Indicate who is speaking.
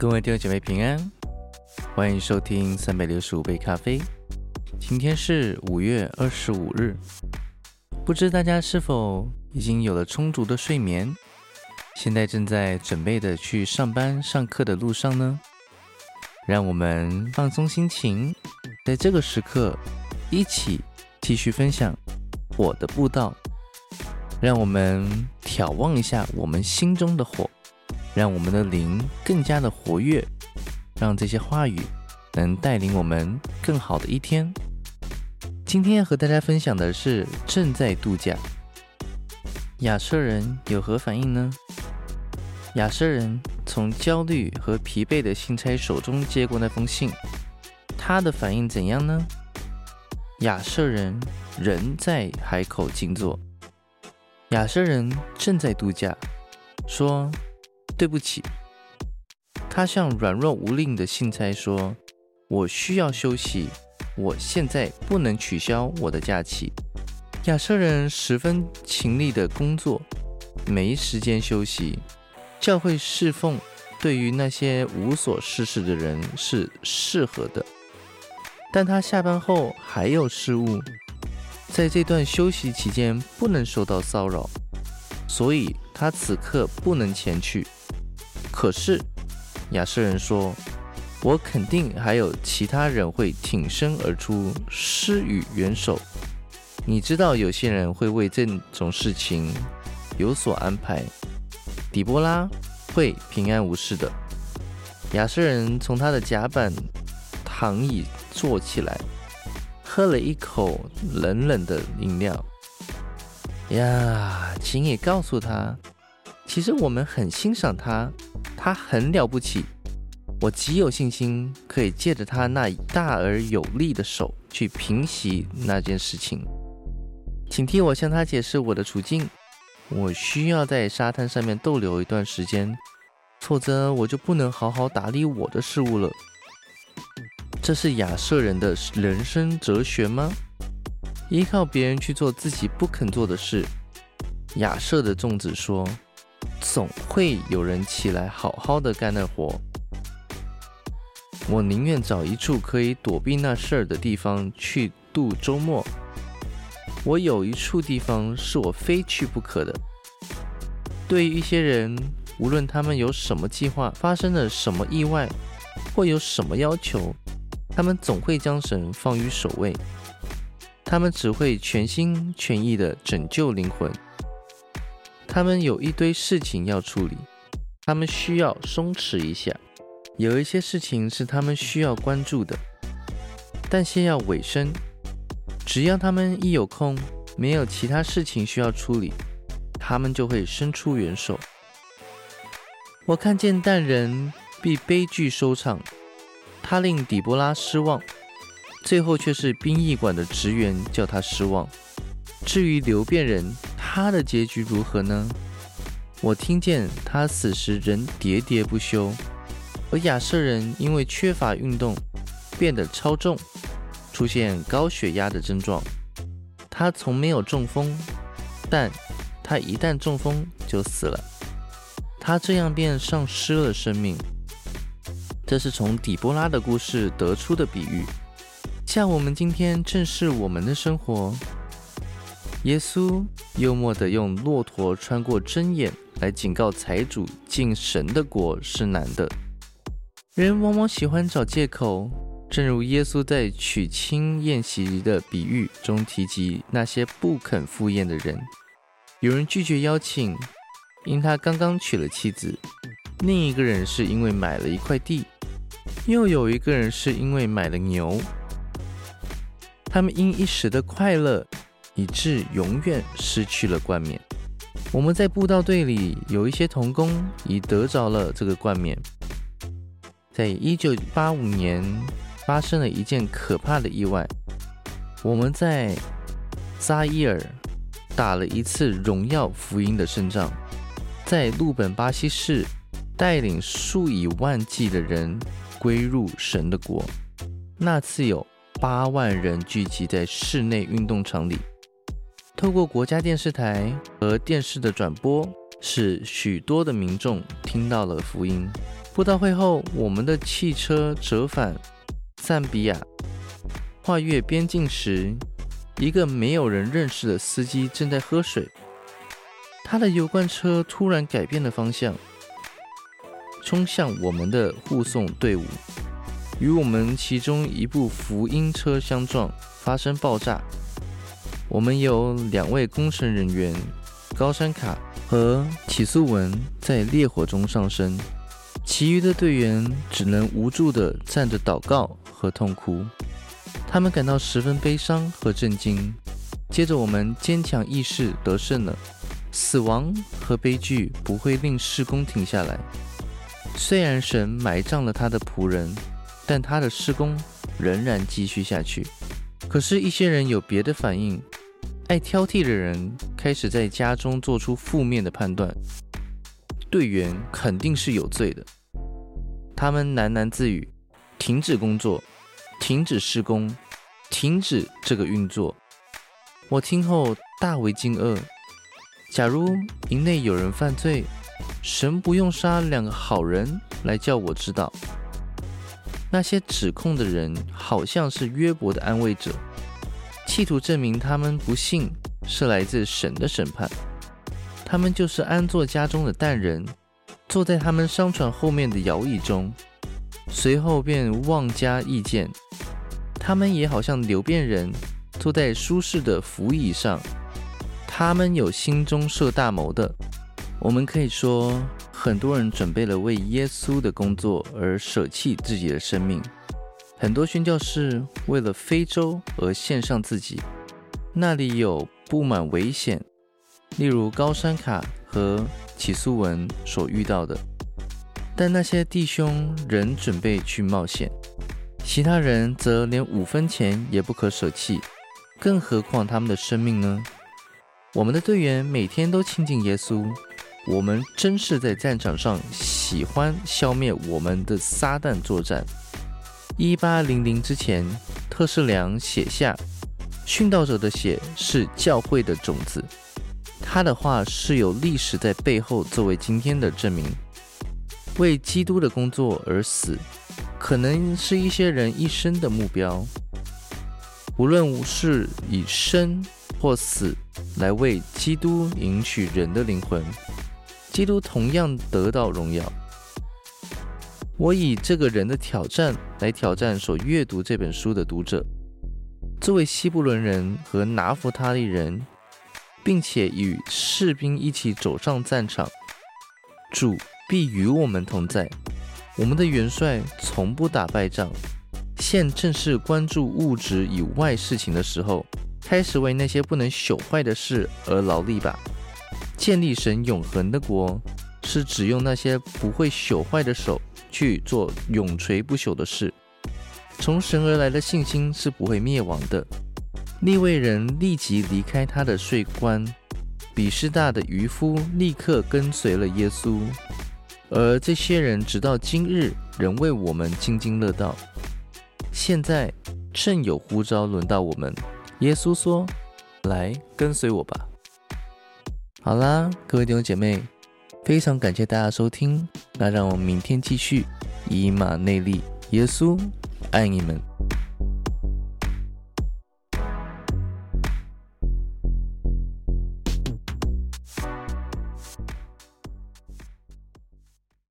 Speaker 1: 各位弟兄姐妹平安，欢迎收听三百六十五杯咖啡。今天是五月二十五日，不知大家是否已经有了充足的睡眠？现在正在准备的去上班上课的路上呢？让我们放松心情，在这个时刻一起继续分享我的步道。让我们眺望一下我们心中的火。让我们的灵更加的活跃，让这些话语能带领我们更好的一天。今天要和大家分享的是正在度假。亚瑟人有何反应呢？亚瑟人从焦虑和疲惫的信差手中接过那封信，他的反应怎样呢？亚瑟人仍在海口静坐。亚瑟人正在度假，说。对不起，他向软弱无力的信差说：“我需要休息，我现在不能取消我的假期。”亚瑟人十分勤力的工作，没时间休息。教会侍奉对于那些无所事事的人是适合的，但他下班后还有事务，在这段休息期间不能受到骚扰，所以他此刻不能前去。可是，亚瑟人说：“我肯定还有其他人会挺身而出，施予援手。你知道，有些人会为这种事情有所安排。底波拉会平安无事的。”亚瑟人从他的甲板躺椅坐起来，喝了一口冷冷的饮料。呀，请你告诉他，其实我们很欣赏他。他很了不起，我极有信心可以借着他那大而有力的手去平息那件事情。请替我向他解释我的处境。我需要在沙滩上面逗留一段时间，否则我就不能好好打理我的事物了。这是亚瑟人的人生哲学吗？依靠别人去做自己不肯做的事。亚瑟的粽子说。总会有人起来好好的干那活。我宁愿找一处可以躲避那事儿的地方去度周末。我有一处地方是我非去不可的。对于一些人，无论他们有什么计划、发生了什么意外，或有什么要求，他们总会将神放于首位。他们只会全心全意的拯救灵魂。他们有一堆事情要处理，他们需要松弛一下。有一些事情是他们需要关注的，但先要尾声。只要他们一有空，没有其他事情需要处理，他们就会伸出援手。我看见淡人必悲剧收场，他令底波拉失望，最后却是殡仪馆的职员叫他失望。至于流变人。他的结局如何呢？我听见他死时仍喋喋不休，而亚瑟人因为缺乏运动变得超重，出现高血压的症状。他从没有中风，但他一旦中风就死了。他这样便丧失了生命。这是从底波拉的故事得出的比喻。像我们今天正是我们的生活。耶稣幽默地用骆驼穿过针眼来警告财主，进神的国是难的。人往往喜欢找借口，正如耶稣在娶亲宴席的比喻中提及那些不肯赴宴的人。有人拒绝邀请，因他刚刚娶了妻子；另一个人是因为买了一块地；又有一个人是因为买了牛。他们因一时的快乐。以致永远失去了冠冕。我们在布道队里有一些童工已得着了这个冠冕。在一九八五年发生了一件可怕的意外，我们在扎伊尔打了一次荣耀福音的胜仗，在路本巴西市带领数以万计的人归入神的国。那次有八万人聚集在室内运动场里。透过国家电视台和电视的转播，使许多的民众听到了福音。布道会后，我们的汽车折返赞比亚，跨越边境时，一个没有人认识的司机正在喝水。他的油罐车突然改变了方向，冲向我们的护送队伍，与我们其中一部福音车相撞，发生爆炸。我们有两位工程人员高山卡和起诉文在烈火中丧生。其余的队员只能无助地站着祷告和痛哭，他们感到十分悲伤和震惊。接着，我们坚强意识得胜了，死亡和悲剧不会令施工停下来。虽然神埋葬了他的仆人，但他的施工仍然继续下去。可是，一些人有别的反应，爱挑剔的人开始在家中做出负面的判断：队员肯定是有罪的。他们喃喃自语：“停止工作，停止施工，停止这个运作。”我听后大为惊愕。假如营内有人犯罪，神不用杀两个好人来叫我知道。那些指控的人好像是约伯的安慰者，企图证明他们不幸是来自神的审判。他们就是安坐家中的淡人。坐在他们商船后面的摇椅中，随后便妄加意见。他们也好像流变人，坐在舒适的扶椅上。他们有心中设大谋的。我们可以说，很多人准备了为耶稣的工作而舍弃自己的生命。很多宣教士为了非洲而献上自己。那里有布满危险，例如高山卡和。起诉文所遇到的，但那些弟兄仍准备去冒险，其他人则连五分钱也不可舍弃，更何况他们的生命呢？我们的队员每天都亲近耶稣，我们真是在战场上喜欢消灭我们的撒旦作战。一八零零之前，特士良写下：“殉道者的血是教会的种子。”他的话是有历史在背后作为今天的证明。为基督的工作而死，可能是一些人一生的目标。无论是以生或死来为基督赢取人的灵魂，基督同样得到荣耀。我以这个人的挑战来挑战所阅读这本书的读者。作为西布伦人和拿弗他利人。并且与士兵一起走上战场，主必与我们同在。我们的元帅从不打败仗，现正是关注物质以外事情的时候，开始为那些不能朽坏的事而劳力吧。建立神永恒的国，是只用那些不会朽坏的手去做永垂不朽的事。从神而来的信心是不会灭亡的。利未人立即离开他的税关，比士大的渔夫立刻跟随了耶稣，而这些人直到今日仍为我们津津乐道。现在正有呼召轮到我们，耶稣说：“来跟随我吧。”好啦，各位弟兄姐妹，非常感谢大家收听，那让我们明天继续以马内利，耶稣爱你们。